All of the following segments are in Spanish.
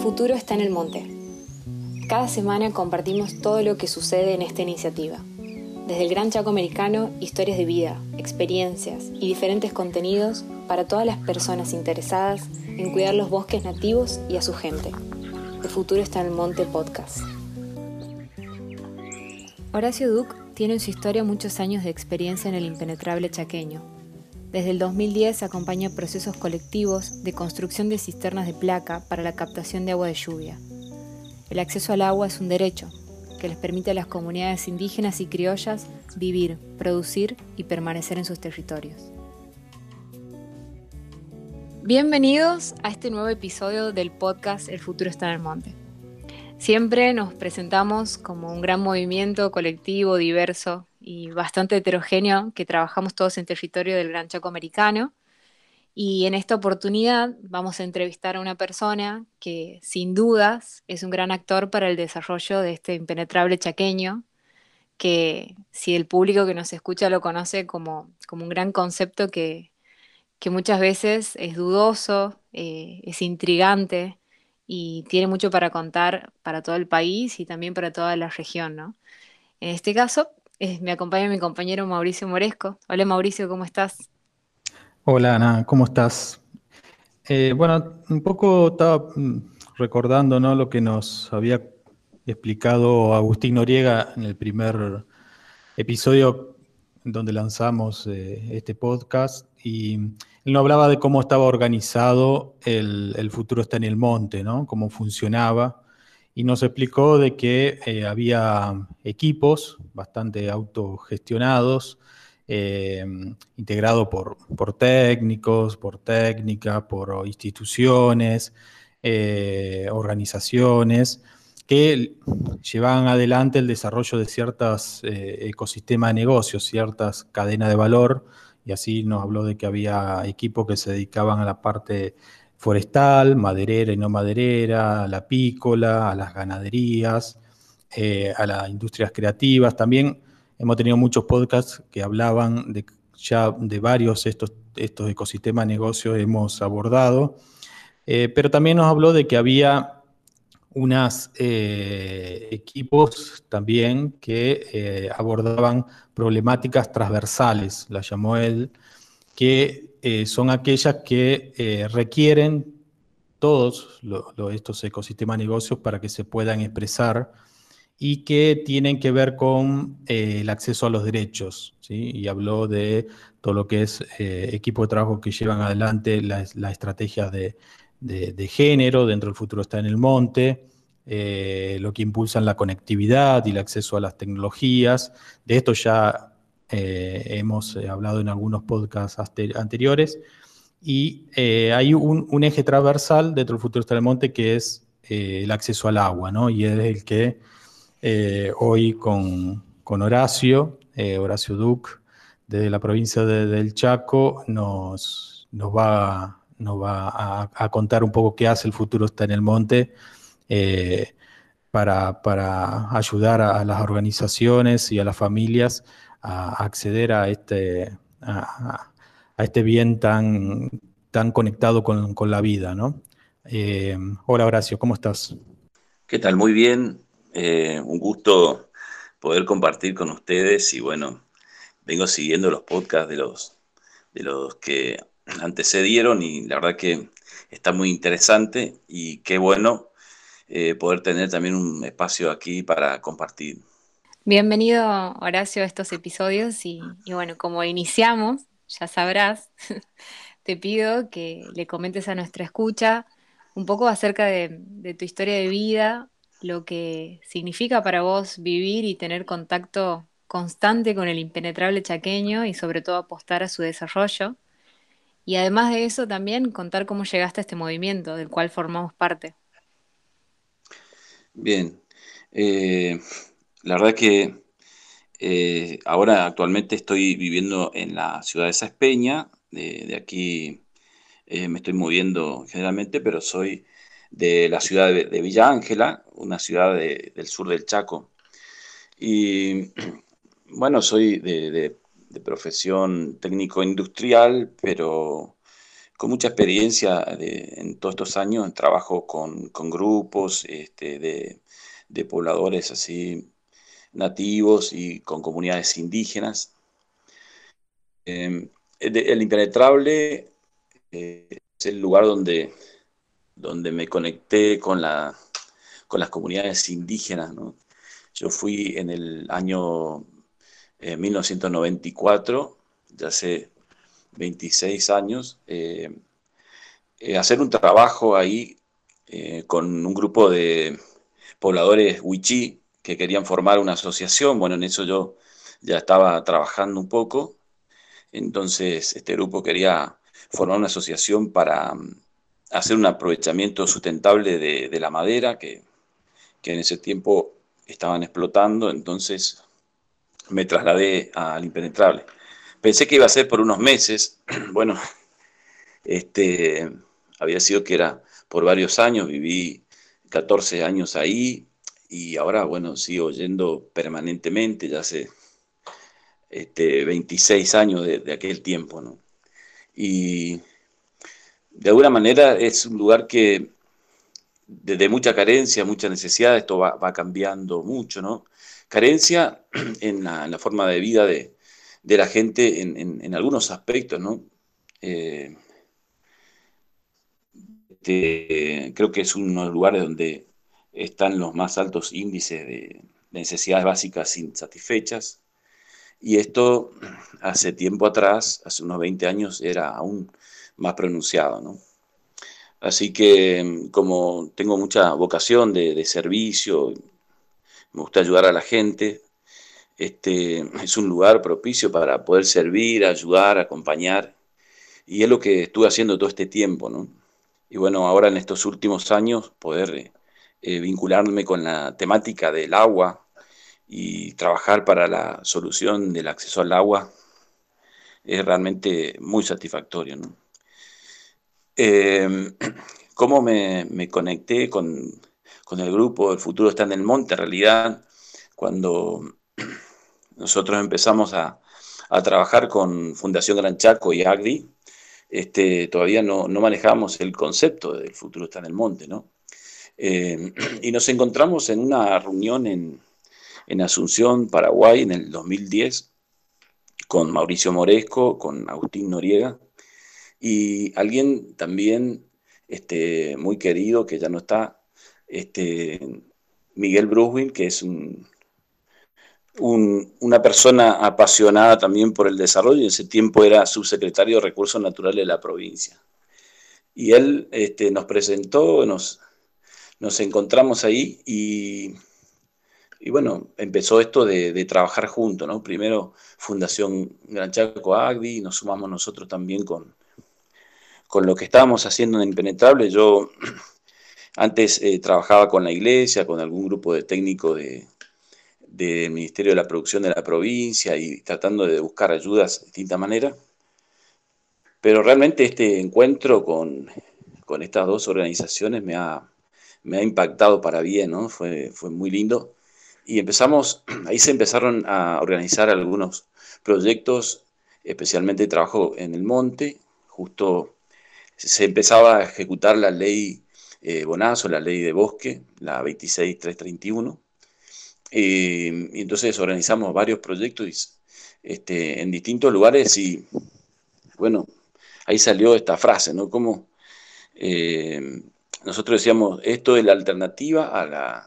futuro está en el monte. Cada semana compartimos todo lo que sucede en esta iniciativa. Desde el Gran Chaco Americano, historias de vida, experiencias y diferentes contenidos para todas las personas interesadas en cuidar los bosques nativos y a su gente. El futuro está en el monte podcast. Horacio Duc tiene en su historia muchos años de experiencia en el impenetrable chaqueño. Desde el 2010 acompaña procesos colectivos de construcción de cisternas de placa para la captación de agua de lluvia. El acceso al agua es un derecho que les permite a las comunidades indígenas y criollas vivir, producir y permanecer en sus territorios. Bienvenidos a este nuevo episodio del podcast El futuro está en el monte. Siempre nos presentamos como un gran movimiento colectivo, diverso y bastante heterogéneo que trabajamos todos en territorio del Gran Chaco Americano. Y en esta oportunidad vamos a entrevistar a una persona que sin dudas es un gran actor para el desarrollo de este impenetrable chaqueño, que si el público que nos escucha lo conoce como, como un gran concepto que, que muchas veces es dudoso, eh, es intrigante y tiene mucho para contar para todo el país y también para toda la región, ¿no? En este caso, me acompaña mi compañero Mauricio Moresco. Hola Mauricio, ¿cómo estás? Hola Ana, ¿cómo estás? Eh, bueno, un poco estaba mm, recordando ¿no? lo que nos había explicado Agustín Noriega en el primer episodio donde lanzamos eh, este podcast y él no hablaba de cómo estaba organizado el, futuro está en el monte, ¿no? Cómo funcionaba. Y nos explicó de que eh, había equipos bastante autogestionados, eh, integrados por, por, técnicos, por técnicas, por instituciones, eh, organizaciones, que llevaban adelante el desarrollo de ciertos ecosistemas de negocios, ciertas cadenas de valor y así nos habló de que había equipos que se dedicaban a la parte forestal, maderera y no maderera, a la apícola, a las ganaderías, eh, a las industrias creativas. También hemos tenido muchos podcasts que hablaban de ya de varios estos, estos ecosistemas de negocios hemos abordado, eh, pero también nos habló de que había unos eh, equipos también que eh, abordaban problemáticas transversales, la llamó él, que eh, son aquellas que requieren todos estos ecosistemas de negocios para que se puedan expresar y que tienen que ver con el acceso a los derechos. Y habló de todo lo que es equipo de trabajo que llevan adelante la, la estrategia de, de, género, dentro del futuro está en el monte, eh, lo que impulsan la conectividad y el acceso a las tecnologías. De esto ya eh, hemos eh, hablado en algunos podcasts anteriores. Y hay un, eje transversal dentro del futuro está en el monte que es el acceso al agua, ¿no? Y es el que hoy con, Horacio, Horacio Duc, desde la provincia de, del Chaco, nos, nos va nos va a, contar un poco qué hace el futuro está en el monte eh, para, ayudar a, las organizaciones y a las familias a acceder a este, a, este bien tan, tan conectado con, la vida. ¿no? Eh, hola Horacio, ¿cómo estás? ¿Qué tal? Muy bien. Eh, un gusto poder compartir con ustedes y bueno, vengo siguiendo los podcasts de los, de los que antecedieron y la verdad que está muy interesante y qué bueno eh, poder tener también un espacio aquí para compartir. Bienvenido Horacio a estos episodios y, bueno, como iniciamos, ya sabrás, te pido que le comentes a nuestra escucha un poco acerca de, de tu historia de vida, lo que significa para vos vivir y tener contacto constante con el impenetrable chaqueño y sobre todo apostar a su desarrollo. Y además de eso, también contar cómo llegaste a este movimiento del cual formamos parte. Bien, eh, la verdad que eh, ahora actualmente estoy viviendo en la ciudad de Saespeña, de, de aquí eh, me estoy moviendo generalmente, pero soy de la ciudad de, Villa Ángela, una ciudad del sur del Chaco. Y bueno, soy de, de profesión técnico industrial, pero con mucha experiencia en todos estos años, trabajo con, grupos este, de, pobladores así nativos y con comunidades indígenas. Em, el, impenetrable eh, es el lugar donde, donde me conecté con, la, con las comunidades indígenas. Yo fui en el año 1994, eh, ya hace 26 años, eh, eh, hacer un trabajo ahí con un grupo de pobladores huichí que querían formar una asociación. Bueno, en eso yo ya estaba trabajando un poco. Entonces, este grupo quería formar una asociación para mm, hacer un aprovechamiento sustentable de, la madera que, que en ese tiempo estaban explotando. Entonces, me trasladé al impenetrable. Pensé que iba a ser por unos meses, bueno, este, había sido que era por varios años, viví 14 años ahí y ahora, bueno, sigo yendo permanentemente, ya hace este, 26 años de, aquel tiempo, ¿no? Y de alguna manera es un lugar que desde mucha carencia, mucha necesidad, esto va, va cambiando mucho, ¿no? Carencia en la, forma de vida de, la gente en, algunos aspectos, ¿no? Eh, este, creo que es uno de los lugares donde están los más altos índices de, necesidades básicas insatisfechas. Y esto hace tiempo atrás, hace unos 20 años, era aún más pronunciado, ¿no? Así que como tengo mucha vocación de servicio, me gusta ayudar a la gente. Este, es un lugar propicio para poder servir, ayudar, acompañar. Y es lo que estuve haciendo todo este tiempo, ¿no? Y bueno, ahora en estos últimos años poder eh, vincularme con la temática del agua y trabajar para la solución del acceso al agua es realmente muy satisfactorio. Em, ¿Cómo me conecté con, con el grupo El futuro está en el monte. En realidad, cuando nosotros empezamos a, trabajar con Fundación Gran Chaco y AGDI, este, todavía no, manejábamos el concepto del futuro está en el monte, ¿no? Eh, y nos encontramos en una reunión en, Asunción, Paraguay, en el 2010, con Mauricio Moresco, con Agustín Noriega, y alguien también este, muy querido, que ya no está, este, Miguel Bruswin, que es una persona apasionada también por el desarrollo, y en ese tiempo era subsecretario de Recursos Naturales de la provincia. Y él este, nos presentó, nos, nos encontramos ahí y, bueno, empezó esto de, trabajar juntos, ¿no? Primero Fundación Gran Chaco Agdi, nos sumamos nosotros también con, con lo que estábamos haciendo en Impenetrable. Yo antes eh, trabajaba con la iglesia, con algún grupo de técnicos del Ministerio de la Producción de la provincia y tratando de buscar ayudas de distinta manera. Pero realmente este encuentro con, estas dos organizaciones me ha, me ha, impactado para bien, ¿no? Fue, fue muy lindo. Y empezamos, ahí se empezaron a organizar algunos proyectos, especialmente trabajo en el monte, justo se empezaba a ejecutar la ley eh, Bonazo, la ley de bosque, la 26331. Eh, y entonces organizamos varios proyectos este, en distintos lugares y, bueno, ahí salió esta frase, ¿no? Como eh, nosotros decíamos, esto es la alternativa a la...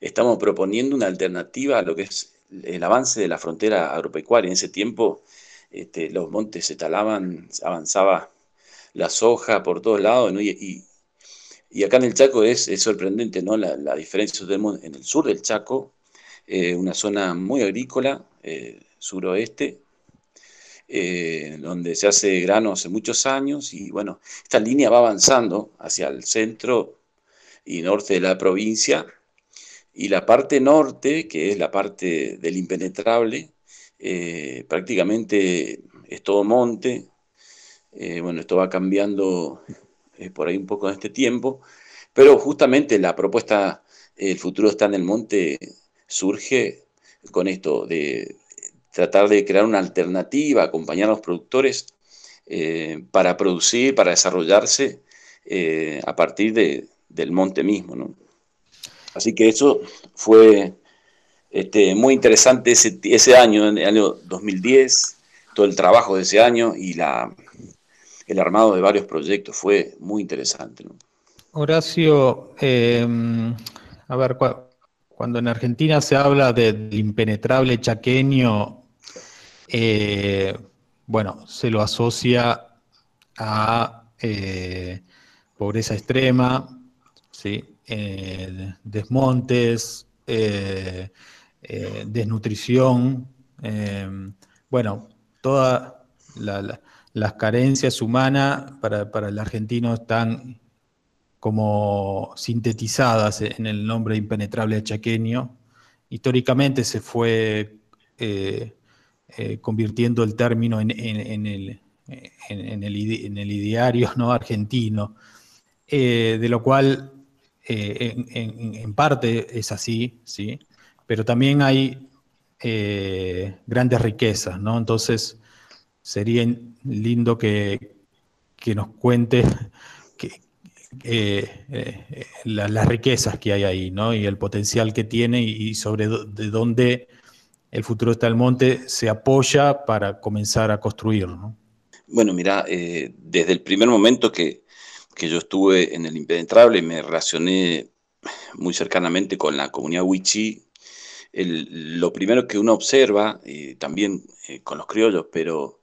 Estamos proponiendo una alternativa a lo que es el avance de la frontera agropecuaria. En ese tiempo este, los montes se talaban, avanzaba la soja por todos lados, y, y acá en el Chaco es, sorprendente, ¿no? La, diferencia tenemos en el sur del Chaco, eh, una zona muy agrícola, eh, suroeste, eh, donde se hace grano hace muchos años y bueno, esta línea va avanzando hacia el centro y norte de la provincia y la parte norte, que es la parte del impenetrable, prácticamente es todo monte. bueno, esto va cambiando eh, por ahí un poco en este tiempo, pero justamente la propuesta El futuro está en el monte surge con esto de tratar de crear una alternativa, acompañar a los productores eh, para producir, para desarrollarse eh, a partir del monte mismo. Así que eso fue este, muy interesante ese, ese, año, en el año 2010, todo el trabajo de ese año y la, el armado de varios proyectos fue muy interesante. Horacio, em, a ver, cuando en Argentina se habla del impenetrable chaqueño, eh, bueno, se lo asocia a eh, pobreza extrema, ¿sí? Eh, desmontes, desnutrición, bueno, todas las carencias humanas para, para el argentino están como sintetizadas en el nombre impenetrable chaqueño. Históricamente se fue eh, eh, convirtiendo el término en, el, en, el, ideario ¿no? argentino, eh, de lo cual en, parte es así, ¿sí? pero también hay grandes riquezas, ¿no? entonces sería lindo que, que nos cuente eh, eh, las riquezas que hay ahí, ¿no? Y el potencial que tiene y, sobre de dónde el futuro está el monte se apoya para comenzar a construir, ¿no? Bueno, mira, eh, desde el primer momento que, que, yo estuve en el Impenetrable me relacioné muy cercanamente con la comunidad Wichi. lo primero que uno observa, también con los criollos, pero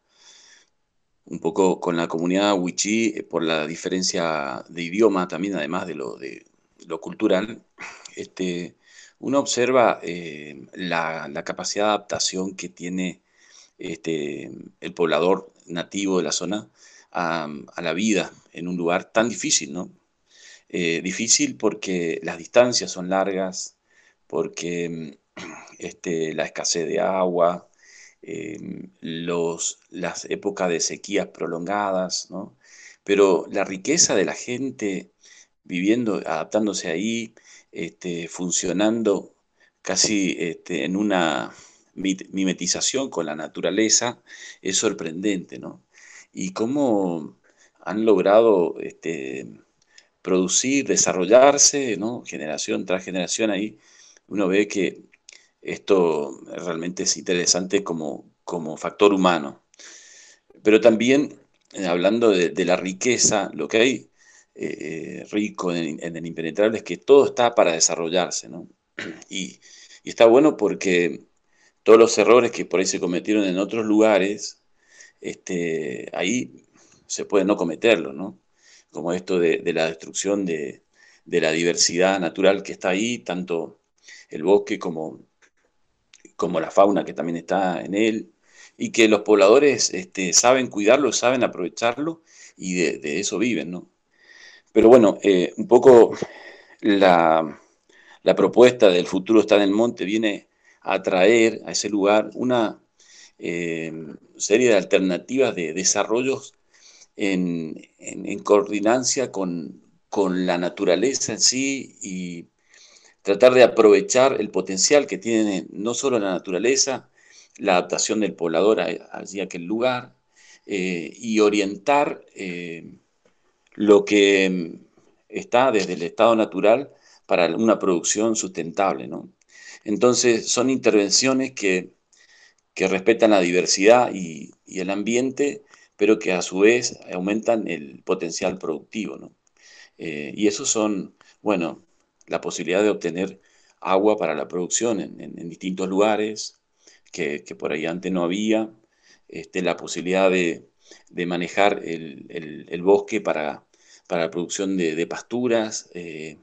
un poco con la comunidad wichí eh, por la diferencia de idioma también, además de lo, de, lo cultural, este, uno observa eh, la, capacidad de adaptación que tiene este, el poblador nativo de la zona a, la vida en un lugar tan difícil, ¿no? Eh, difícil porque las distancias son largas, porque este, la escasez de agua, Em, los, las épocas de sequías prolongadas, ¿no? Pero la riqueza de la gente viviendo, adaptándose ahí, este, funcionando casi este, en una mimetización con la naturaleza, es sorprendente, ¿no? Y cómo han logrado este, producir, desarrollarse, ¿no? Generación tras generación ahí, uno ve que esto realmente es interesante como, como factor humano. Pero también, eh, hablando de, la riqueza, lo que hay eh, rico en, el impenetrable es que todo está para desarrollarse, ¿no? Y, está bueno porque todos los errores que por ahí se cometieron en otros lugares, este, ahí se puede no cometerlo, ¿no? Como esto de, la destrucción de, de, la diversidad natural que está ahí, tanto el bosque como, como la fauna que también está en él, y que los pobladores este, saben cuidarlo, saben aprovecharlo y de, eso viven, ¿no? Pero bueno, eh, un poco la, propuesta del futuro está en el monte viene a traer a ese lugar una eh, serie de alternativas de desarrollos en, en, coordinancia con, con, la naturaleza en sí y tratar de aprovechar el potencial que tiene no solo la naturaleza, la adaptación del poblador allí a aquel lugar, eh, y orientar eh, lo que está desde el estado natural para una producción sustentable. Entonces son intervenciones que, respetan la diversidad y, el ambiente, pero que a su vez aumentan el potencial productivo. Eh, y esos son, bueno, la posibilidad de obtener agua para la producción en, distintos lugares que, por ahí antes no había, este, la posibilidad de, manejar el, bosque para, para, la producción de, pasturas, eh,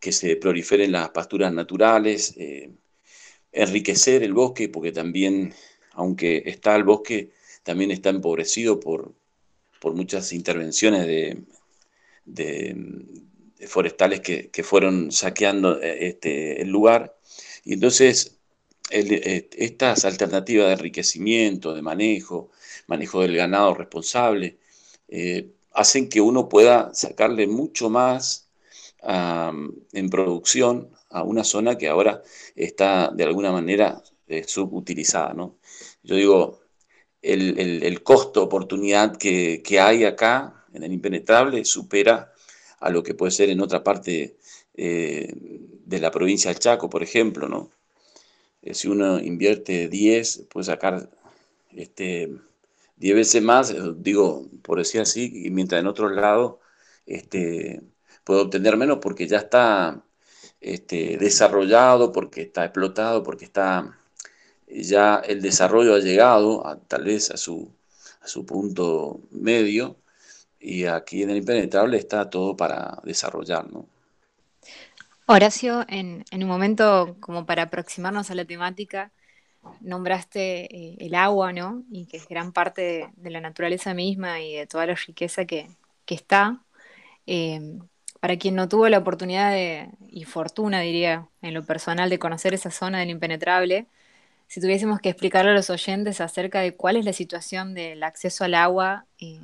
que se proliferen las pasturas naturales, eh, enriquecer el bosque, porque también, aunque está el bosque, también está empobrecido por, por muchas intervenciones de, forestales que, fueron saqueando eh, este, el lugar. Y entonces eh, estas alternativas de enriquecimiento, de manejo, manejo del ganado responsable, eh, hacen que uno pueda sacarle mucho más en producción a una zona que ahora está de alguna manera subutilizada. ¿no? Yo digo, el, costo oportunidad que, hay acá en el impenetrable supera a lo que puede ser en otra parte eh, de la provincia del Chaco, por ejemplo, ¿no? Eh, si uno invierte 10, puede sacar este, 10 veces más, eh, digo, por decir así, y mientras en otros lados este, puede obtener menos porque ya está este, desarrollado, porque está explotado, porque está ya el desarrollo ha llegado tal vez a su punto medio y aquí en el impenetrable está todo para desarrollar, ¿no? Horacio, en, un momento como para aproximarnos a la temática, nombraste eh, el agua, ¿no? Y que es gran parte de, la naturaleza misma y de toda la riqueza que, está. Eh, para quien no tuvo la oportunidad de, y fortuna, diría, en lo personal, de conocer esa zona del impenetrable, si tuviésemos que explicarle a los oyentes acerca de cuál es la situación del acceso al agua eh,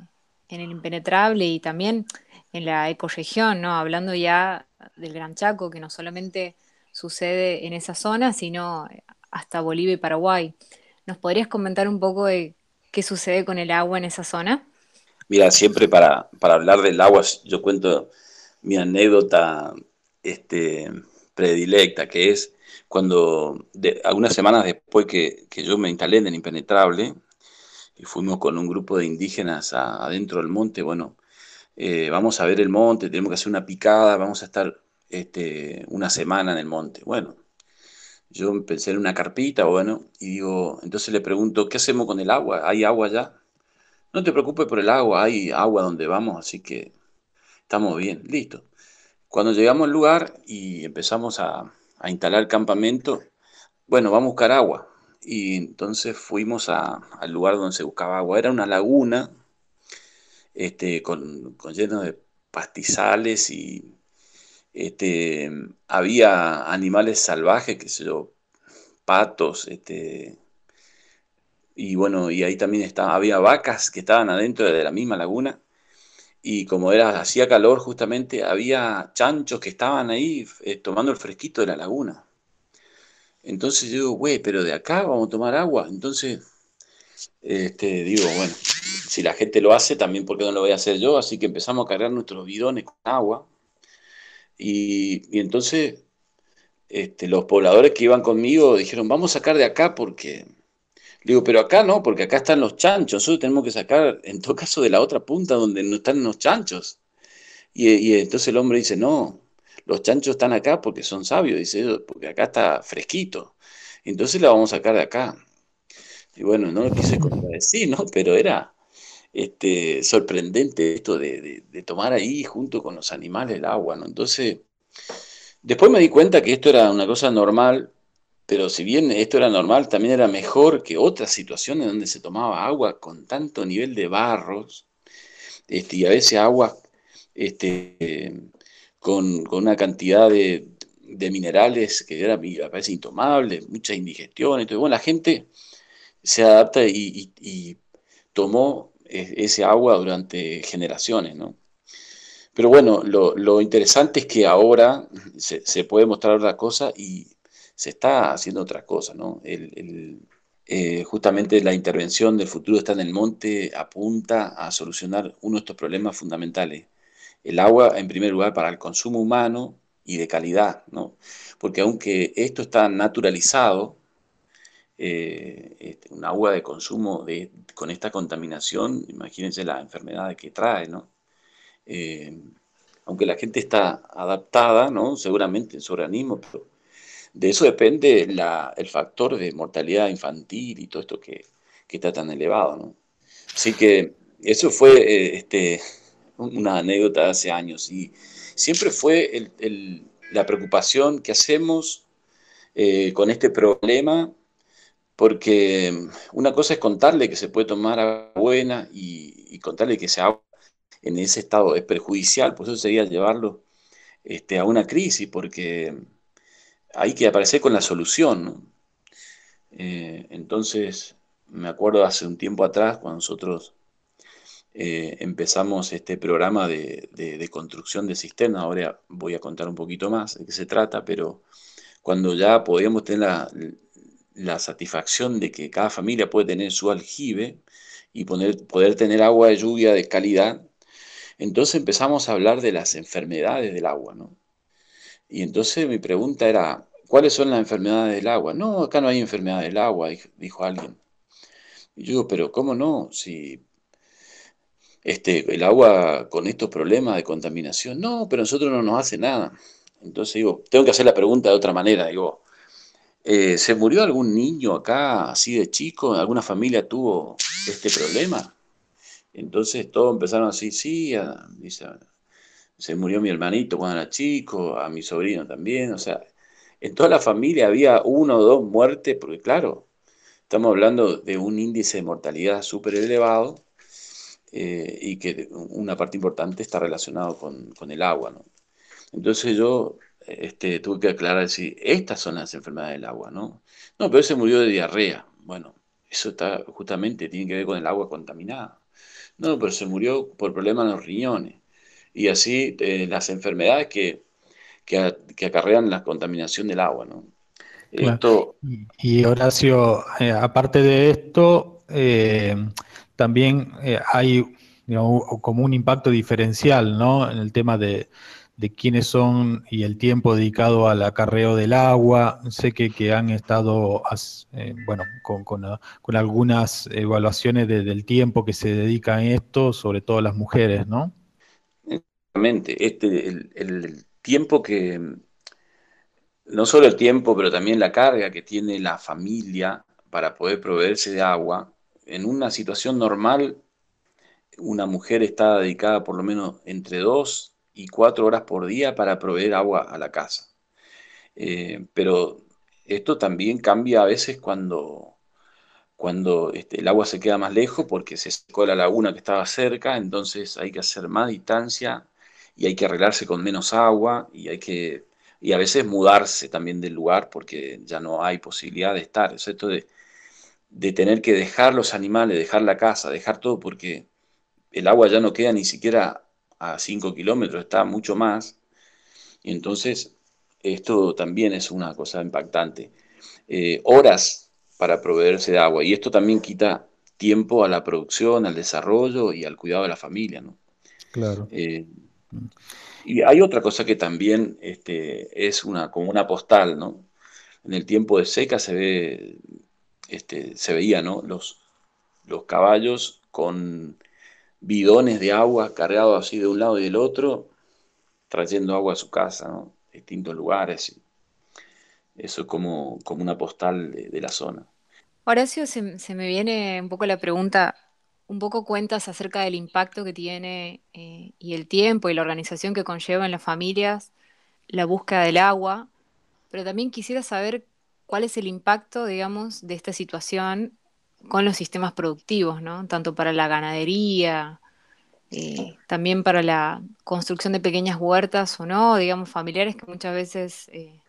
en el impenetrable y también en la ecorregión, ¿no? Hablando ya del Gran Chaco, que no solamente sucede en esa zona, sino hasta Bolivia y Paraguay. ¿Nos podrías comentar un poco de qué sucede con el agua en esa zona? Mira, siempre para, hablar del agua, yo cuento mi anécdota este, predilecta, que es cuando algunas semanas después que, yo me instalé en el impenetrable, y fuimos con un grupo de indígenas adentro del monte, bueno, eh, vamos a ver el monte, tenemos que hacer una picada, vamos a estar este, una semana en el monte. Bueno, yo pensé en una carpita, bueno, y digo, entonces le pregunto, ¿qué hacemos con el agua? ¿Hay agua ya? No te preocupes por el agua, hay agua donde vamos, así que estamos bien, listo. Cuando llegamos al lugar y empezamos a, instalar el campamento, bueno, vamos a buscar agua. Y entonces fuimos al lugar donde se buscaba agua. Era una laguna este, con, lleno de pastizales y este, había animales salvajes, que sé yo, patos, este, y bueno, y ahí también estaba, había vacas que estaban adentro de la misma laguna, y como era, hacía calor justamente, había chanchos que estaban ahí eh, tomando el fresquito de la laguna. Entonces yo digo, güey, pero de acá vamos a tomar agua. Entonces, este, digo, bueno, si la gente lo hace, también porque no lo voy a hacer yo, así que empezamos a cargar nuestros bidones con agua y, entonces este, los pobladores que iban conmigo dijeron, vamos a sacar de acá porque... Digo, pero acá no, porque acá están los chanchos. Nosotros tenemos que sacar, en todo caso, de la otra punta donde no están los chanchos. Y, entonces el hombre dice, no, los chanchos están acá porque son sabios, dice, porque acá está fresquito. Entonces la vamos a sacar de acá. Y bueno, no lo quise contradecir, ¿no? Pero era este, sorprendente esto de, tomar ahí junto con los animales el agua, ¿no? Entonces, después me di cuenta que esto era una cosa normal, pero si bien esto era normal, también era mejor que otras situaciones donde se tomaba agua con tanto nivel de barros, este, y a veces agua este, con, una cantidad de, minerales que era, me parece intomable, mucha indigestión, entonces, bueno, la gente se adapta y tomó ese agua durante generaciones, ¿no? Pero bueno, lo, interesante es que ahora se, puede mostrar otra cosa y se está haciendo otra cosa, ¿no? Eh, justamente la intervención del futuro está en el monte apunta a solucionar uno de estos problemas fundamentales. El agua, en primer lugar, para el consumo humano y de calidad, ¿no? Porque aunque esto está naturalizado, eh, este, un agua de consumo de, con esta contaminación, imagínense las enfermedades que trae, ¿no? Eh, aunque la gente está adaptada, ¿no? Seguramente en su organismo, pero de eso depende el factor de mortalidad infantil y todo esto que, está tan elevado, ¿no? Así que eso fue eh, este, una anécdota de hace años y siempre fue la preocupación que hacemos con este problema porque una cosa es contarle que se puede tomar agua buena y, contarle que ese agua en ese estado es perjudicial, pues eso sería llevarlo este, a una crisis, porque hay que aparecer con la solución. Eh, entonces, me acuerdo hace un tiempo atrás, cuando nosotros eh, empezamos este programa de, construcción de cisternas, ahora voy a contar un poquito más de qué se trata, pero cuando ya podíamos tener la, la satisfacción de que cada familia puede tener su aljibe y poder tener agua de lluvia de calidad, entonces empezamos a hablar de las enfermedades del agua, ¿no? Y entonces mi pregunta era, ¿cuáles son las enfermedades del agua? No, acá no hay enfermedades del agua, dijo alguien. Y yo digo, pero ¿cómo no? Si este, el agua con estos problemas de contaminación, no, pero a nosotros no nos hace nada. Entonces digo, tengo que hacer la pregunta de otra manera, digo, eh, ¿se murió algún niño acá así de chico? ¿Alguna familia tuvo este problema? Entonces todos empezaron a decir, sí, dice, se murió mi hermanito cuando era chico, a mi sobrino también, o sea, en toda la familia había uno o dos muertes, porque claro, estamos hablando de un índice de mortalidad súper elevado eh, y que una parte importante está relacionado con, con el agua, ¿no? Entonces yo este, tuve que aclarar, decir, estas son las enfermedades del agua, ¿no? No, pero se murió de diarrea. Bueno, eso está justamente, tiene que ver con el agua contaminada. No, pero se murió por problemas en los riñones. Y así eh, las enfermedades que, que, acarrean la contaminación del agua, ¿no? Esto... Y Horacio, eh, aparte de esto, eh, también hay como un impacto diferencial, ¿no? En el tema de, de quiénes son y el tiempo dedicado al acarreo del agua. Sé que, que han estado, eh, bueno, con, con, con, algunas evaluaciones del tiempo que se dedica a esto, sobre todo las mujeres, ¿no? Exactamente. Este, el, el tiempo que, no solo el tiempo, pero también la carga que tiene la familia para poder proveerse de agua, en una situación normal, una mujer está dedicada por lo menos entre dos y cuatro horas por día para proveer agua a la casa. Eh, pero esto también cambia a veces cuando, cuando este, el agua se queda más lejos porque se secó la laguna que estaba cerca, entonces hay que hacer más distancia y hay que arreglarse con menos agua y hay que y a veces mudarse también del lugar porque ya no hay posibilidad de estar. esto de, de tener que dejar los animales, dejar la casa, dejar todo porque el agua ya no queda ni siquiera a 5 kilómetros, está mucho más. Y entonces, esto también es una cosa impactante. Eh, horas para proveerse de agua. Y esto también quita tiempo a la producción, al desarrollo y al cuidado de la familia, ¿no? Claro. Eh, y hay otra cosa que también este, es una, como una postal, ¿no? En el tiempo de seca se ve, este, se veía, ¿no? Los, los caballos con bidones de agua cargados así de un lado y del otro, trayendo agua a su casa, ¿no? distintos lugares. Eso es como, como una postal de, la zona. Horacio, se, me viene un poco la pregunta, un poco cuentas acerca del impacto que tiene eh, y el tiempo y la organización que conlleva en las familias la búsqueda del agua, pero también quisiera saber cuál es el impacto, digamos, de esta situación con los sistemas productivos, ¿no? Tanto para la ganadería, eh, también para la construcción de pequeñas huertas o no, digamos, familiares que muchas veces eh,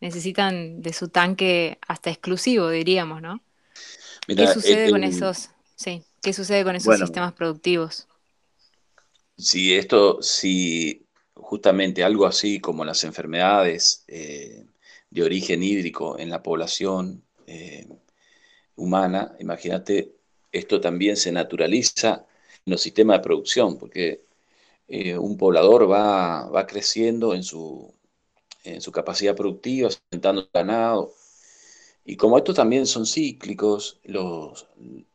necesitan de su tanque hasta exclusivo, diríamos, ¿no? ¿Qué sucede con esos, sí, qué sucede con esos sistemas productivos? Si esto, si justamente algo así como las enfermedades eh, de origen hídrico en la población humana, imagínate, esto también se naturaliza en los sistemas de producción, porque eh, un poblador va, va creciendo en su, en su capacidad productiva, aumentando el ganado. Y como estos también son cíclicos, los,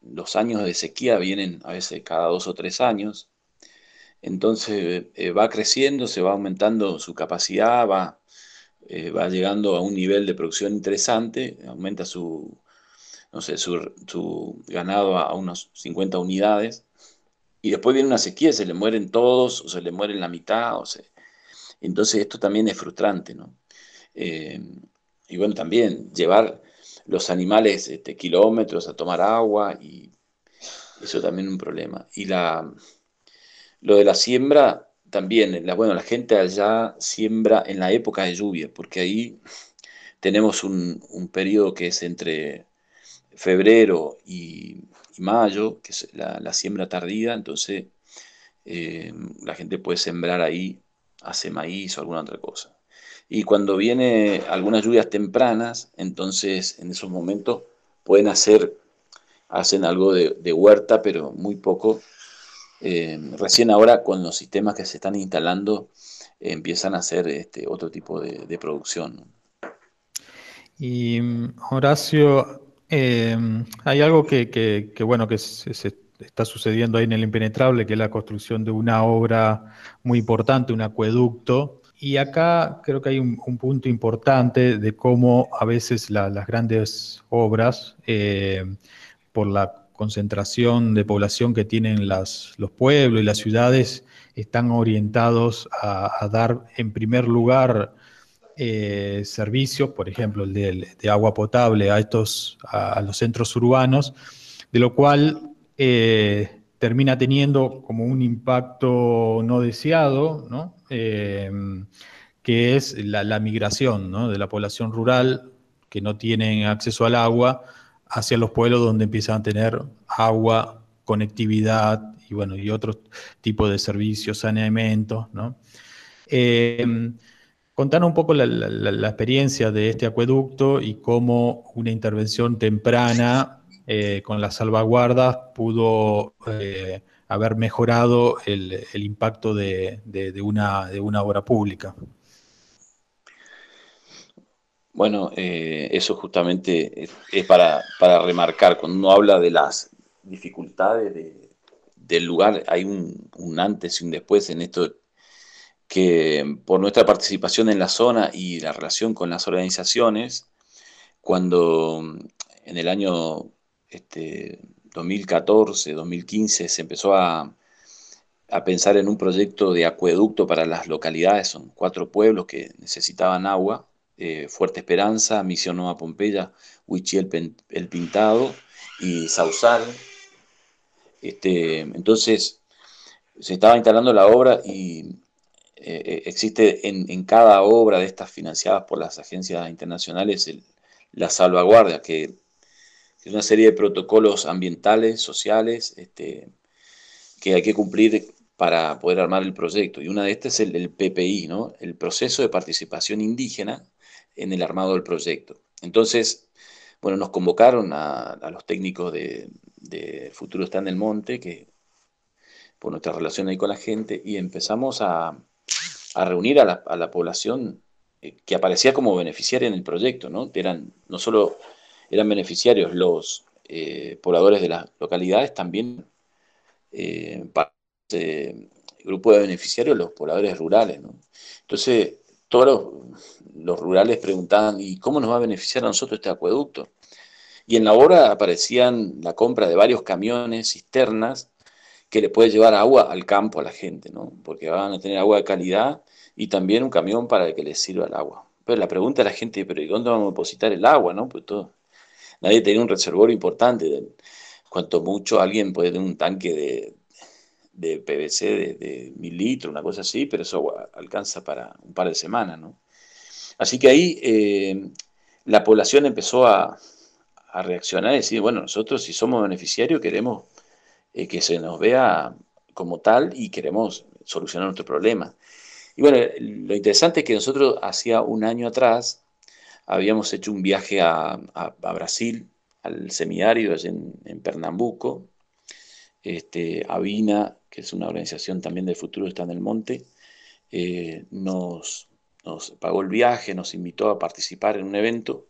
los años de sequía vienen a veces cada dos o tres años, entonces eh, va creciendo, se va aumentando su capacidad, va, eh, va llegando a un nivel de producción interesante, aumenta su, no sé, su, ganado a unos 50 unidades, y después viene una sequía, se le mueren todos, o se le mueren la mitad, o se... entonces esto también es frustrante. Eh, y bueno, también llevar los animales este, kilómetros a tomar agua, y eso también es un problema. Y la, lo de la siembra, también, la, bueno, la gente allá siembra en la época de lluvia, porque ahí tenemos un, un periodo que es entre febrero y, mayo, que es la, siembra tardía, entonces eh, la gente puede sembrar ahí, hace maíz o alguna otra cosa. Y cuando viene algunas lluvias tempranas, entonces en esos momentos pueden hacer, hacen algo de, huerta, pero muy poco. Eh, recién ahora con los sistemas que se están instalando empiezan a hacer este, otro tipo de, producción. Y Horacio, em, hay algo que, bueno, que se, está sucediendo ahí en el impenetrable, que es la construcción de una obra muy importante, un acueducto. Y acá creo que hay un, punto importante de cómo a veces las grandes obras, eh, por la concentración de población que tienen los pueblos y las ciudades, están orientados a, dar en primer lugar eh, servicios, por ejemplo, el de, agua potable a, estos, a, los centros urbanos, de lo cual eh, termina teniendo como un impacto no deseado, eh, que es la, migración de la población rural que no tienen acceso al agua hacia los pueblos donde empiezan a tener agua, conectividad y bueno, y otros tipos de servicios, saneamiento, ¿no? Eh, contanos un poco la, experiencia de este acueducto y cómo una intervención temprana eh, con las salvaguardas pudo eh, haber mejorado el, impacto de, una, de una obra pública. Bueno, eso justamente es, para, para, remarcar, cuando uno habla de las dificultades de, del lugar hay un, antes y un después en esto que por nuestra participación en la zona y la relación con las organizaciones, cuando en el año este, 2014, 2015 se empezó a, pensar en un proyecto de acueducto para las localidades, son cuatro pueblos que necesitaban agua, eh, Fuerte Esperanza, Misión Nueva Pompeya, Huichi el, el Pintado y Sausal, este, entonces, se estaba instalando la obra y eh, eh, existe en, cada obra de estas financiadas por las agencias internacionales la salvaguardia, que es una serie de protocolos ambientales, sociales, este, que hay que cumplir para poder armar el proyecto. Y una de estas es el, PPI, ¿no? el proceso de participación indígena en el armado del proyecto. Entonces, bueno, nos convocaron a los técnicos de, Futuro está en el monte, que por nuestra relación ahí con la gente, y empezamos a, reunir a la, población eh, que aparecía como beneficiaria en el proyecto, ¿no? Eran, no solo eran beneficiarios los eh, pobladores de las localidades, también eh, el grupo de beneficiarios los pobladores rurales, Entonces, todos los, rurales preguntaban, ¿y cómo nos va a beneficiar a nosotros este acueducto? Y en la obra aparecían la compra de varios camiones, cisternas, que le puede llevar agua al campo a la gente, ¿no? Porque van a tener agua de calidad y también un camión para que les sirva el agua. Pero la pregunta de la gente, ¿pero ¿y dónde vamos a depositar el agua, no? Pues todo. Nadie tenía un reservorio importante. cuanto mucho alguien puede tener un tanque de, PVC de, mil litros, una cosa así, pero eso alcanza para un par de semanas, ¿no? Así que ahí eh, la población empezó a, a reaccionar y decir, bueno, nosotros si somos beneficiarios queremos eh, que se nos vea como tal y queremos solucionar nuestro problema. Y bueno, lo interesante es que nosotros hacía un año atrás habíamos hecho un viaje a, Brasil, al seminario en, Pernambuco. Este, Avina, que es una organización también del futuro, está en el monte, eh, nos, nos pagó el viaje, nos invitó a participar en un evento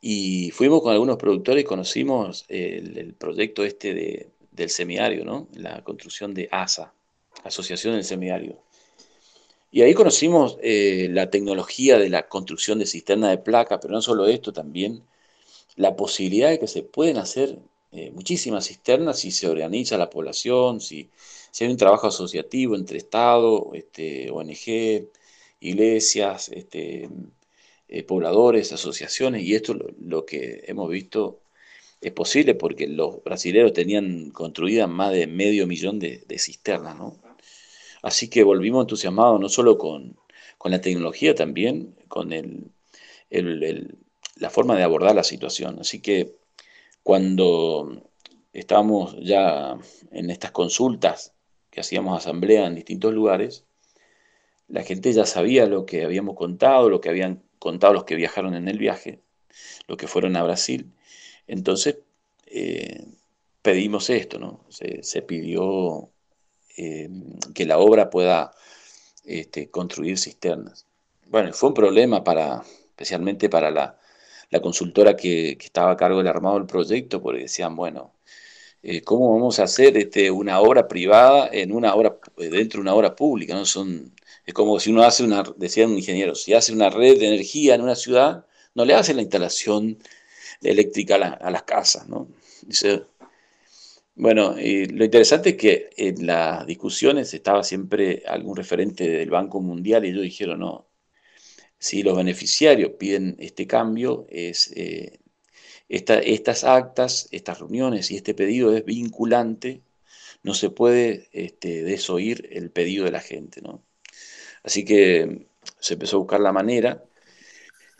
y fuimos con algunos productores y conocimos el, proyecto este del seminario, ¿no? La construcción de ASA, Asociación del Seminario. Y ahí conocimos eh, la tecnología de la construcción de cisterna de placa, pero no solo esto, también la posibilidad de que se pueden hacer eh, muchísimas cisternas si se organiza la población, si, si hay un trabajo asociativo entre Estado, este, ONG, iglesias, este, eh, pobladores, asociaciones, y esto lo, que hemos visto es posible porque los brasileños tenían construidas más de medio millón de, cisternas. Así que volvimos entusiasmados no solo con, la tecnología, también con el, la forma de abordar la situación. Así que cuando estábamos ya en estas consultas que hacíamos asamblea en distintos lugares, la gente ya sabía lo que habíamos contado, lo que habían contado los que viajaron en el viaje, los que fueron a Brasil. Entonces eh, pedimos esto, ¿no? Se, pidió eh, que la obra pueda este, construir cisternas. Bueno, fue un problema para, especialmente para la, consultora que, estaba a cargo del armado del proyecto, porque decían, bueno, eh, ¿cómo vamos a hacer este, una obra privada en una obra, dentro de una obra pública? ¿no? Son, es como si uno hace una, decía un ingeniero, si hace una red de energía en una ciudad, no le hace la instalación eléctrica a, las casas, ¿no? Bueno, lo interesante es que en las discusiones estaba siempre algún referente del Banco Mundial y ellos dijeron, no, si los beneficiarios piden este cambio, es, eh, estas actas, estas reuniones y este pedido es vinculante, no se puede este, desoír el pedido de la gente. ¿no? Así que se empezó a buscar la manera.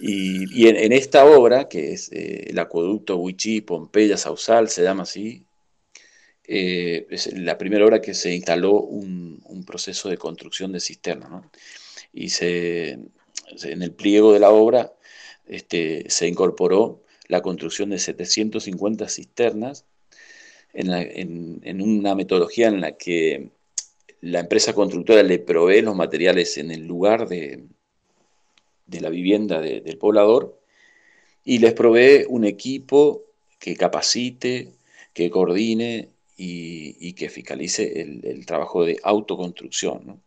Y, en, esta obra, que es eh, el acueducto Huichí, Pompeya, Sausal, se llama así, eh, es la primera obra que se instaló un, proceso de construcción de cisterna. ¿no? Y se, en el pliego de la obra este, se incorporó la construcción de 750 cisternas en, una metodología en la que la empresa constructora le provee los materiales en el lugar de, de la vivienda del poblador y les provee un equipo que capacite, que coordine y, que fiscalice el, trabajo de autoconstrucción.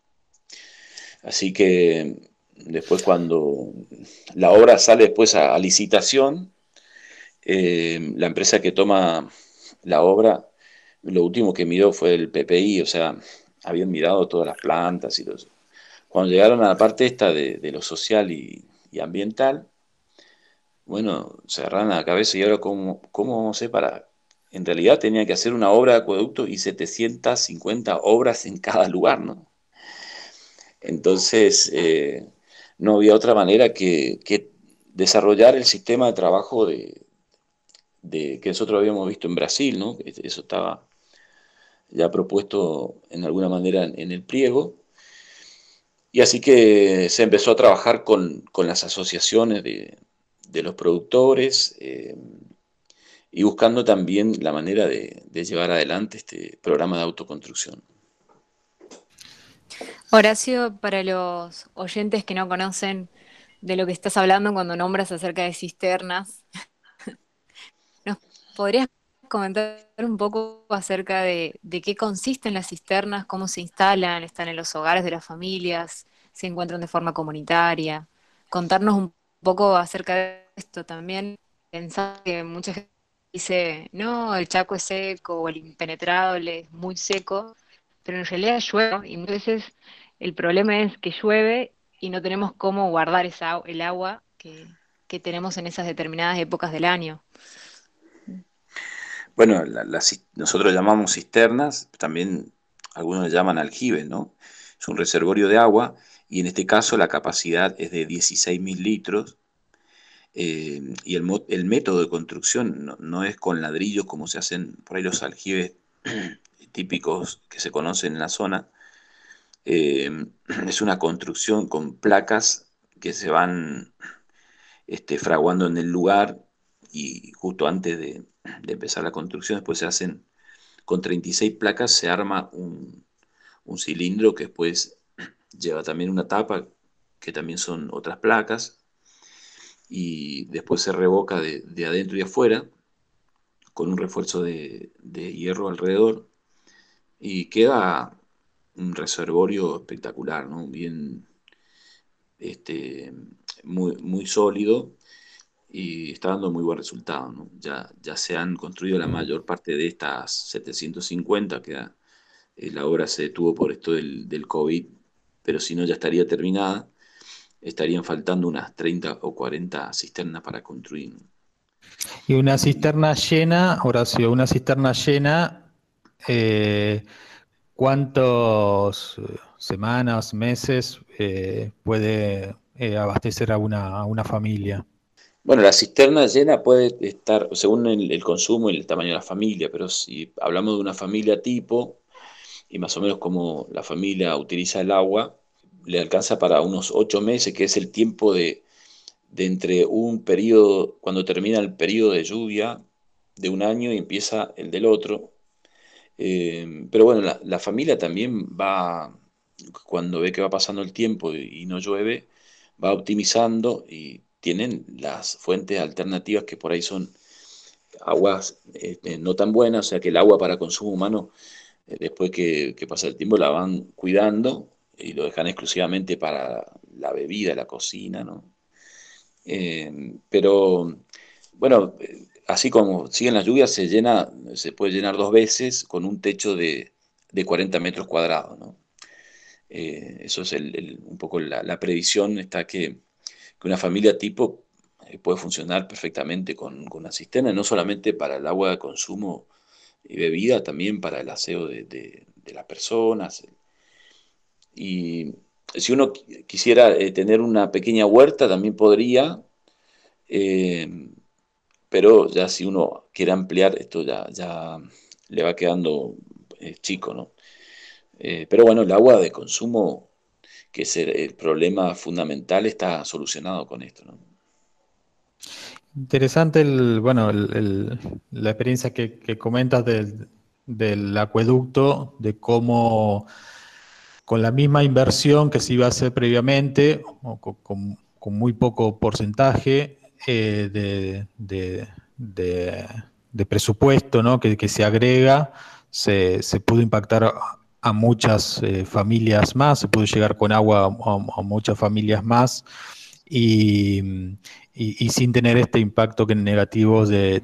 Así que Después cuando la obra sale después a, licitación, eh, la empresa que toma la obra, lo último que miró fue el PPI, o sea, habían mirado todas las plantas y los... Cuando llegaron a la parte esta de, lo social y, ambiental, bueno, a la cabeza y ahora cómo, cómo vamos a hacer para... En realidad tenía que hacer una obra de acueducto y 750 obras en cada lugar, ¿no? Entonces, eh, no había otra manera que, desarrollar el sistema de trabajo de, que nosotros habíamos visto en Brasil, ¿no? Eso estaba ya propuesto en alguna manera en, el pliego. Y así que se empezó a trabajar con, las asociaciones de, los productores eh, y buscando también la manera de llevar adelante este programa de autoconstrucción. Horacio, para los oyentes que no conocen de lo que estás hablando cuando nombras acerca de cisternas, ¿nos podrías comentar un poco acerca de, qué consisten las cisternas, cómo se instalan, están en los hogares de las familias, se encuentran de forma comunitaria? Contarnos un poco acerca de esto también. Pensar que mucha gente dice, no, el chaco es seco o el impenetrable es muy seco, pero en realidad llueve y muchas veces el problema es que llueve y no tenemos cómo guardar el agua que, tenemos en esas determinadas épocas del año. Bueno, nosotros llamamos cisternas, también algunos le llaman aljibes, ¿no? Es un reservorio de agua y en este caso la capacidad es de 16.000 litros eh, y el, método de construcción no, no, es con ladrillos como se hacen por ahí los aljibes típicos que se conocen en la zona, eh, es una construcción con placas que se van este, fraguando en el lugar y justo antes de, empezar la construcción, después se hacen, con 36 placas se arma un, cilindro que después lleva también una tapa, que también son otras placas, y después se revoca de, adentro y afuera con un refuerzo de, de, hierro alrededor y queda un reservorio espectacular, ¿no? Bien, este, muy, muy sólido y está dando muy buen resultado. ¿no? Ya, ya se han construido la mayor parte de estas 750, que eh, la obra se detuvo por esto del, del, COVID, pero si no ya estaría terminada, estarían faltando unas 30 o 40 cisternas para construir. Y una cisterna llena, Horacio, una cisterna llena, eh, ¿Cuántas semanas, meses eh, puede eh, abastecer a una, familia? Bueno, la cisterna llena puede estar, según el, consumo y el tamaño de la familia, pero si hablamos de una familia tipo, y más o menos como la familia utiliza el agua, le alcanza para unos ocho meses, que es el tiempo de, entre un periodo, cuando termina el periodo de lluvia de un año y empieza el del otro. Eh, pero bueno, la, familia también va, cuando ve que va pasando el tiempo y, no llueve, va optimizando y tienen las fuentes alternativas que por ahí son aguas este, no tan buenas, o sea que el agua para consumo humano, eh, después que, pasa el tiempo, la van cuidando y lo dejan exclusivamente para la bebida, la cocina, ¿no? Eh, pero, bueno, así como siguen las lluvias, se llena, se puede llenar dos veces con un techo de, 40 metros cuadrados. Eh, eso es un poco la, previsión, está que, una familia tipo eh, puede funcionar perfectamente con, una cisterna, no solamente para el agua de consumo y bebida, también para el aseo de, de las personas, y si uno quisiera eh, tener una pequeña huerta, también podría, pero ya si uno quiere ampliar, esto ya, ya le va quedando eh, chico, ¿no? pero bueno, el agua de consumo, que es el, problema fundamental, está solucionado con esto. Interesante el, bueno, la experiencia que, comentas del, del acueducto, de cómo con la misma inversión que se iba a hacer previamente, o con, muy poco porcentaje eh, de, presupuesto ¿no? que, se agrega, se, pudo impactar a, muchas eh, familias más, se pudo llegar con agua a, muchas familias más. Y, sin tener este impacto que negativo de,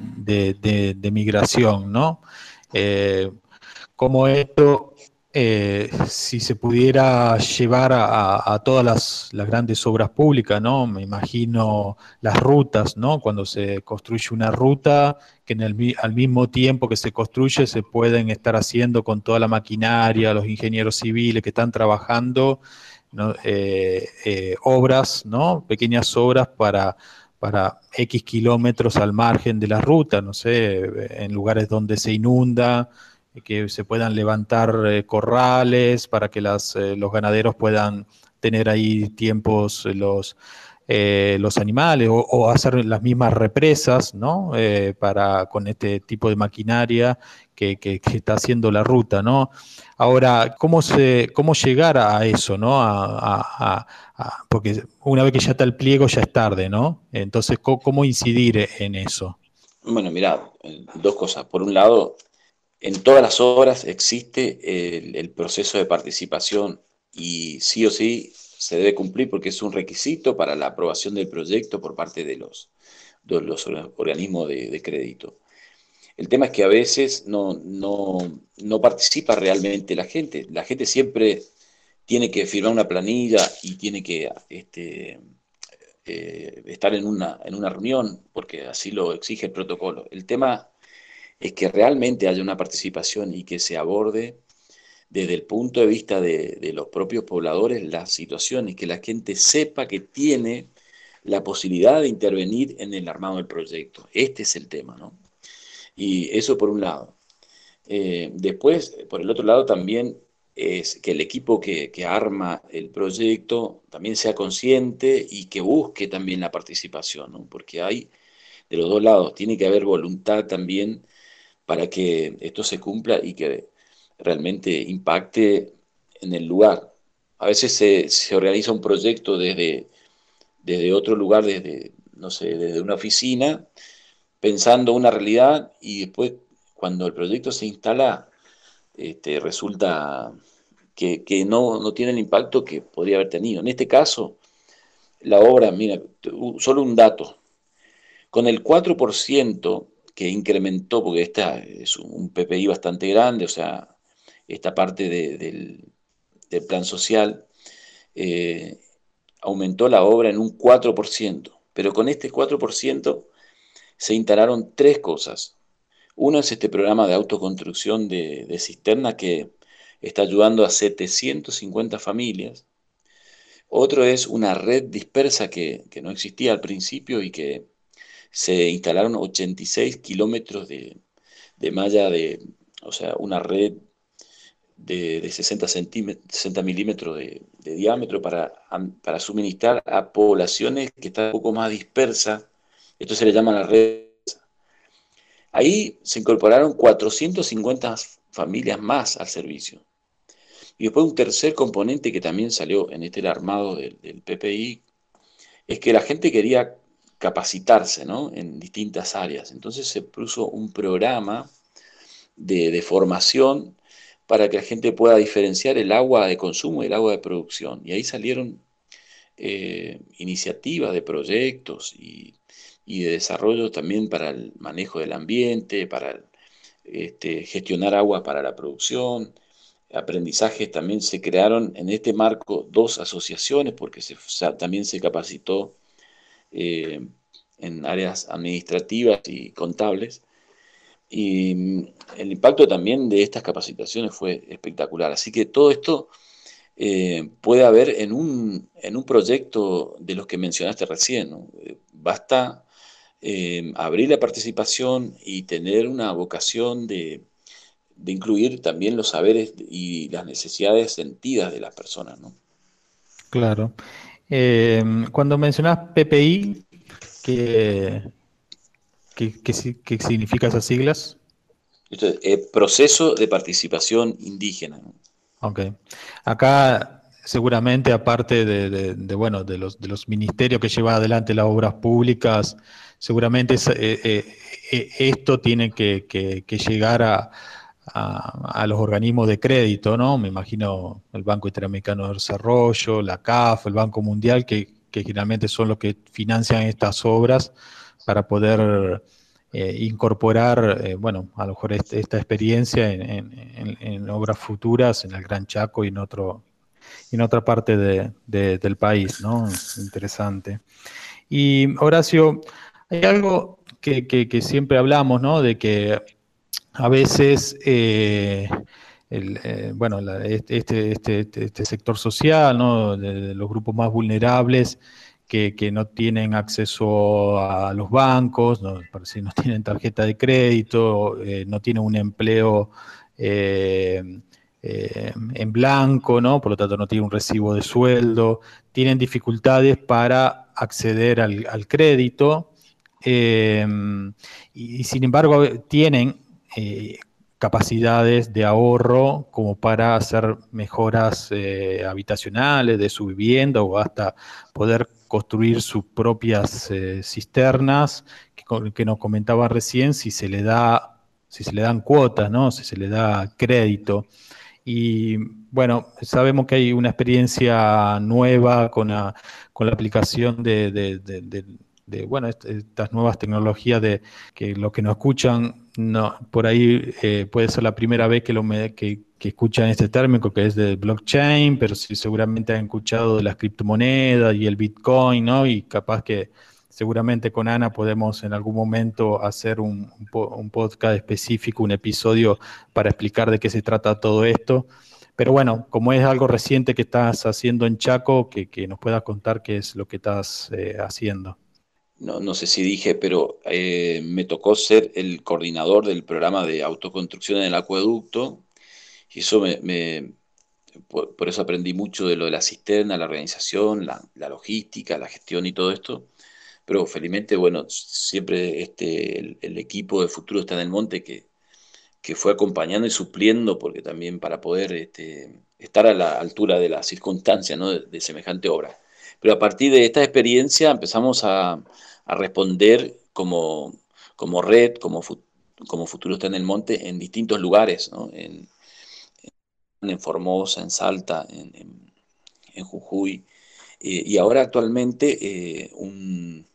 migración, ¿no? Eh, como esto eh, si se pudiera llevar a, todas las, grandes obras públicas, ¿no? Me imagino las rutas, ¿no? Cuando se construye una ruta, que en el, al mismo tiempo que se construye se pueden estar haciendo con toda la maquinaria, los ingenieros civiles que están trabajando, eh, eh, obras, ¿no? Pequeñas obras para para X kilómetros al margen de la ruta, no sé, en lugares donde se inunda, que se puedan levantar eh, corrales para que las, eh, los ganaderos puedan tener ahí tiempos eh, los, los animales o, hacer las mismas represas ¿no? para, con este tipo de maquinaria que, está haciendo la ruta. ¿no? Ahora, ¿cómo, se, cómo llegar a eso? ¿no? porque una vez que ya está el pliego ya es tarde, ¿no? Entonces, ¿cómo, incidir en eso? Bueno, mira, dos cosas. Por un lado, en todas las obras existe el, proceso de participación y sí o sí se debe cumplir porque es un requisito para la aprobación del proyecto por parte de los, organismos de, crédito. El tema es que a veces no, no, participa realmente la gente. La gente siempre tiene que firmar una planilla y tiene que este, eh, estar en una, en una reunión porque así lo exige el protocolo. El tema es que realmente haya una participación y que se aborde desde el punto de vista de, los propios pobladores las situaciones, que la gente sepa que tiene la posibilidad de intervenir en el armado del proyecto. Este es el tema, ¿no? Y eso por un lado. Eh, después, por el otro lado, también es que el equipo que, que, arma el proyecto también sea consciente y que busque también la participación, ¿no? Porque hay, de los dos lados, tiene que haber voluntad también para que esto se cumpla y que realmente impacte en el lugar. A veces se, organiza un proyecto desde, desde otro lugar, desde, no sé, desde una oficina, pensando una realidad y después cuando el proyecto se instala, este, resulta que, no, no, tiene el impacto que podría haber tenido. En este caso, la obra, mira, solo un dato, con el 4% que incrementó, porque esta es un PPI bastante grande, o sea, esta parte del, plan social, eh, aumentó la obra en un 4%, pero con este 4% se instalaron tres cosas. Uno es este programa de autoconstrucción de, de cisterna que está ayudando a 750 familias. Otro es una red dispersa que no existía al principio y que se instalaron 86 kilómetros de, malla de, o sea, una red de, 60, 60 milímetros de, diámetro para, para, suministrar a poblaciones que están un poco más dispersas. Esto se le llama la red. Ahí se incorporaron 450 familias más al servicio. Y después un tercer componente que también salió en este armado del, del PPI es que la gente quería capacitarse ¿no? en distintas áreas. Entonces se puso un programa de, de, formación para que la gente pueda diferenciar el agua de consumo y el agua de producción. Y ahí salieron eh, iniciativas de proyectos y, de desarrollo también para el manejo del ambiente, para este, gestionar agua para la producción. Aprendizajes también se crearon en este marco dos asociaciones porque se, también se capacitó eh, en áreas administrativas y contables y mm, el impacto también de estas capacitaciones fue espectacular. Así que todo esto eh, puede haber en un, en un proyecto de los que mencionaste recién. Eh, basta eh, abrir la participación y tener una vocación de, incluir también los saberes y las necesidades sentidas de las personas. ¿no? Claro. Cuando mencionas PPI, que ¿Qué, qué, significa esas siglas? Eh, proceso de participación indígena. Ok. Acá seguramente aparte de, bueno, de los, de los ministerios que llevan adelante las obras públicas, seguramente eh, eh, esto tiene que, llegar a, a, los organismos de crédito, ¿no? Me imagino el Banco Interamericano de Desarrollo, la CAF, el Banco Mundial, que, que generalmente son los que financian estas obras para poder eh, incorporar, eh, bueno, a lo mejor este, esta experiencia en, obras futuras en el Gran Chaco y en, otro, en otra parte del país, ¿no? Interesante. Y Horacio, hay algo que, siempre hablamos, ¿no? De que a veces... Eh, bueno, este, este, este, este, sector social, ¿no? los grupos más vulnerables, que, no tienen acceso a los bancos, no, si no tienen tarjeta de crédito, eh, no tienen un empleo eh, eh, en blanco, ¿no? por lo tanto no tienen un recibo de sueldo, tienen dificultades para acceder al, crédito y, sin embargo tienen capacidades de ahorro como para hacer mejoras habitacionales de su vivienda o hasta poder construir sus propias eh, cisternas, que, nos comentaba recién, si se le da, si se le dan cuotas, ¿no? Si se le da crédito. Y bueno, sabemos que hay una experiencia nueva con la, con la aplicación de, bueno, estas nuevas tecnologías de que lo que nos escuchan, no, por ahí eh, puede ser la primera vez que, lo que, que escuchan este término que es de blockchain, pero sí seguramente han escuchado de las criptomonedas y el Bitcoin, ¿no? Y capaz que seguramente con Ana podemos en algún momento hacer un, podcast específico, un episodio para explicar de qué se trata todo esto. Pero bueno, como es algo reciente que estás haciendo en Chaco, que, nos puedas contar qué es lo que estás eh, haciendo. No, no sé si dije, pero eh, me tocó ser el coordinador del programa de autoconstrucción en el acueducto y eso me, por, eso aprendí mucho de lo de la cisterna, la organización, la, logística, la gestión y todo esto. Pero felizmente, bueno, siempre este, el, equipo de futuro está en el monte que, que, fue acompañando y supliendo, porque también para poder este, estar a la altura de las circunstancias ¿no? de, semejante obra. Pero a partir de esta experiencia empezamos a, responder como, como red, como, como Futuro está en el monte, en distintos lugares, en, en Formosa, en Salta, en, Jujuy, eh, y ahora actualmente eh, un,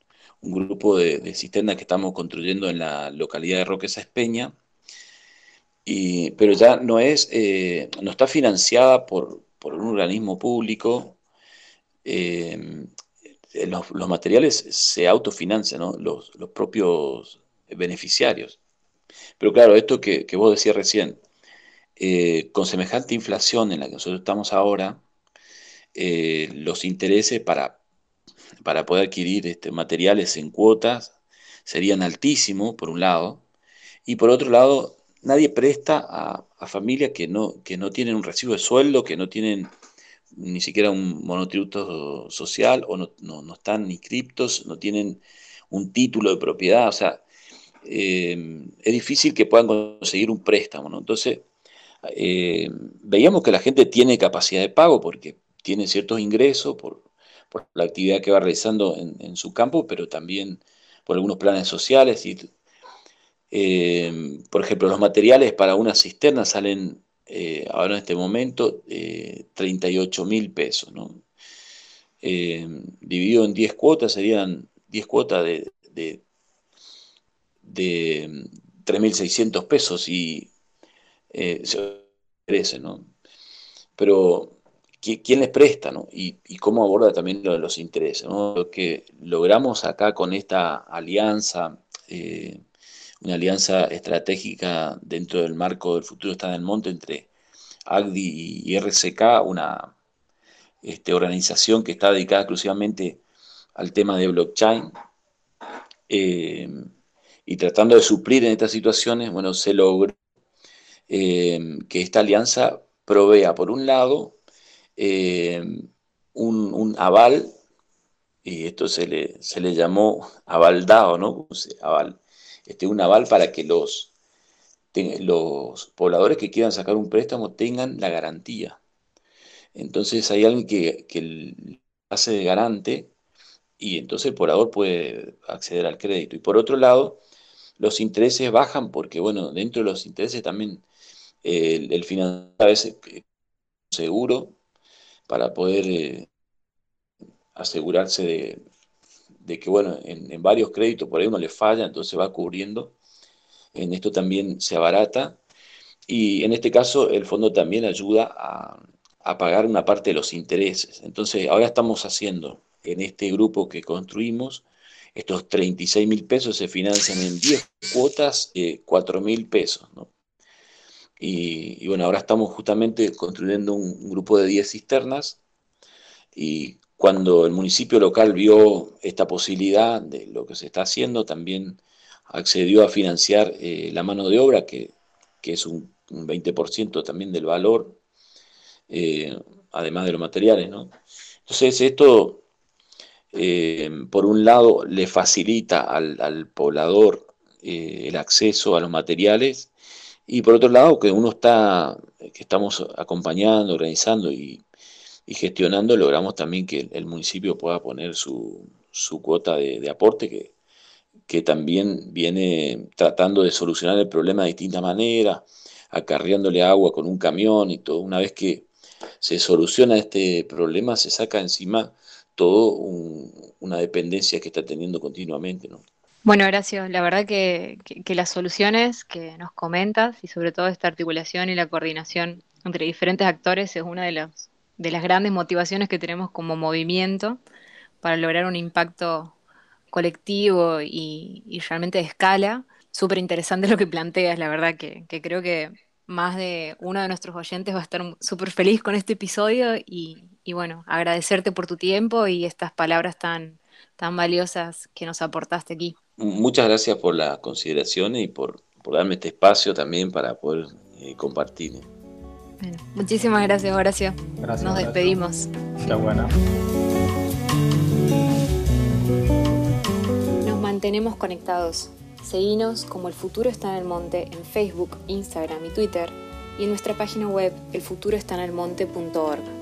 grupo de, cisternas que estamos construyendo en la localidad de Roque Espeña, y, pero ya no es, eh, no está financiada por, un organismo público. Los, materiales se autofinancian, los, propios beneficiarios. Pero claro, esto que, vos decías recién, eh, con semejante inflación en la que nosotros estamos ahora, eh, los intereses para, para poder adquirir este, materiales en cuotas serían altísimos, por un lado, y por otro lado, nadie presta a, familias que no, que no tienen un recibo de sueldo, que no tienen ni siquiera un monotributo social o no, no, están inscriptos, no tienen un título de propiedad, o sea, eh, es difícil que puedan conseguir un préstamo, ¿no? Entonces, eh, veíamos que la gente tiene capacidad de pago porque tiene ciertos ingresos por, la actividad que va realizando en, su campo, pero también por algunos planes sociales. Y, eh, por ejemplo, los materiales para una cisterna salen eh, ahora en este momento 38 mil pesos. ¿no? dividido en 10 cuotas serían 10 cuotas de, de, de 3.600 pesos y eh, se ¿no? Pero, ¿quién les presta, no? Y, cómo aborda también lo de los intereses. Lo que logramos acá con esta alianza, eh, una alianza estratégica dentro del marco del futuro está en el monte entre AGDI y RCK, una este, organización que está dedicada exclusivamente al tema de blockchain. Eh, y tratando de suplir en estas situaciones, bueno, se logró eh, que esta alianza provea, por un lado, eh, un, aval, y esto se le, se le llamó avaldado, ¿no? Aval, este, un aval para que los, los pobladores que quieran sacar un préstamo tengan la garantía. Entonces hay alguien que, que hace de garante y entonces el poblador puede acceder al crédito. Y por otro lado, los intereses bajan porque, bueno, dentro de los intereses también el, el financiero a veces seguro para poder eh, asegurarse de, que, bueno, en, varios créditos por ahí uno le falla, entonces va cubriendo. En esto también se abarata. Y en este caso el fondo también ayuda a, pagar una parte de los intereses. Entonces ahora estamos haciendo en este grupo que construimos, estos 36 mil pesos se financian en 10 cuotas, eh, 4 mil pesos. ¿no? Y, bueno, ahora estamos justamente construyendo un, grupo de 10 cisternas y cuando el municipio local vio esta posibilidad de lo que se está haciendo, también accedió a financiar eh, la mano de obra, que, es un, 20% también del valor, eh, además de los materiales. ¿no? Entonces, esto, eh, por un lado, le facilita al, al poblador el acceso a los materiales y por otro lado, que uno está, que estamos acompañando, organizando y, gestionando, logramos también que el municipio pueda poner su, cuota de, aporte, que, que, también viene tratando de solucionar el problema de distinta manera, acarreándole agua con un camión y todo. Una vez que se soluciona este problema, se saca encima todo una dependencia que está teniendo continuamente. ¿no? Bueno, Horacio, la verdad que, las soluciones que nos comentas y sobre todo esta articulación y la coordinación entre diferentes actores es una de, las de las grandes motivaciones que tenemos como movimiento para lograr un impacto colectivo y, realmente de escala. Súper interesante lo que planteas, la verdad que, creo que más de uno de nuestros oyentes va a estar súper feliz con este episodio y, bueno, agradecerte por tu tiempo y estas palabras tan, tan valiosas que nos aportaste aquí. Muchas gracias por la consideración y por, darme este espacio también para poder eh, compartir. Muchísimas gracias, Horacio. Nos despedimos. Está buena. Nos mantenemos conectados. Seguinos como El Futuro está en el Monte en Facebook, Instagram y Twitter y en nuestra página web elfuturoestanelmonte.org.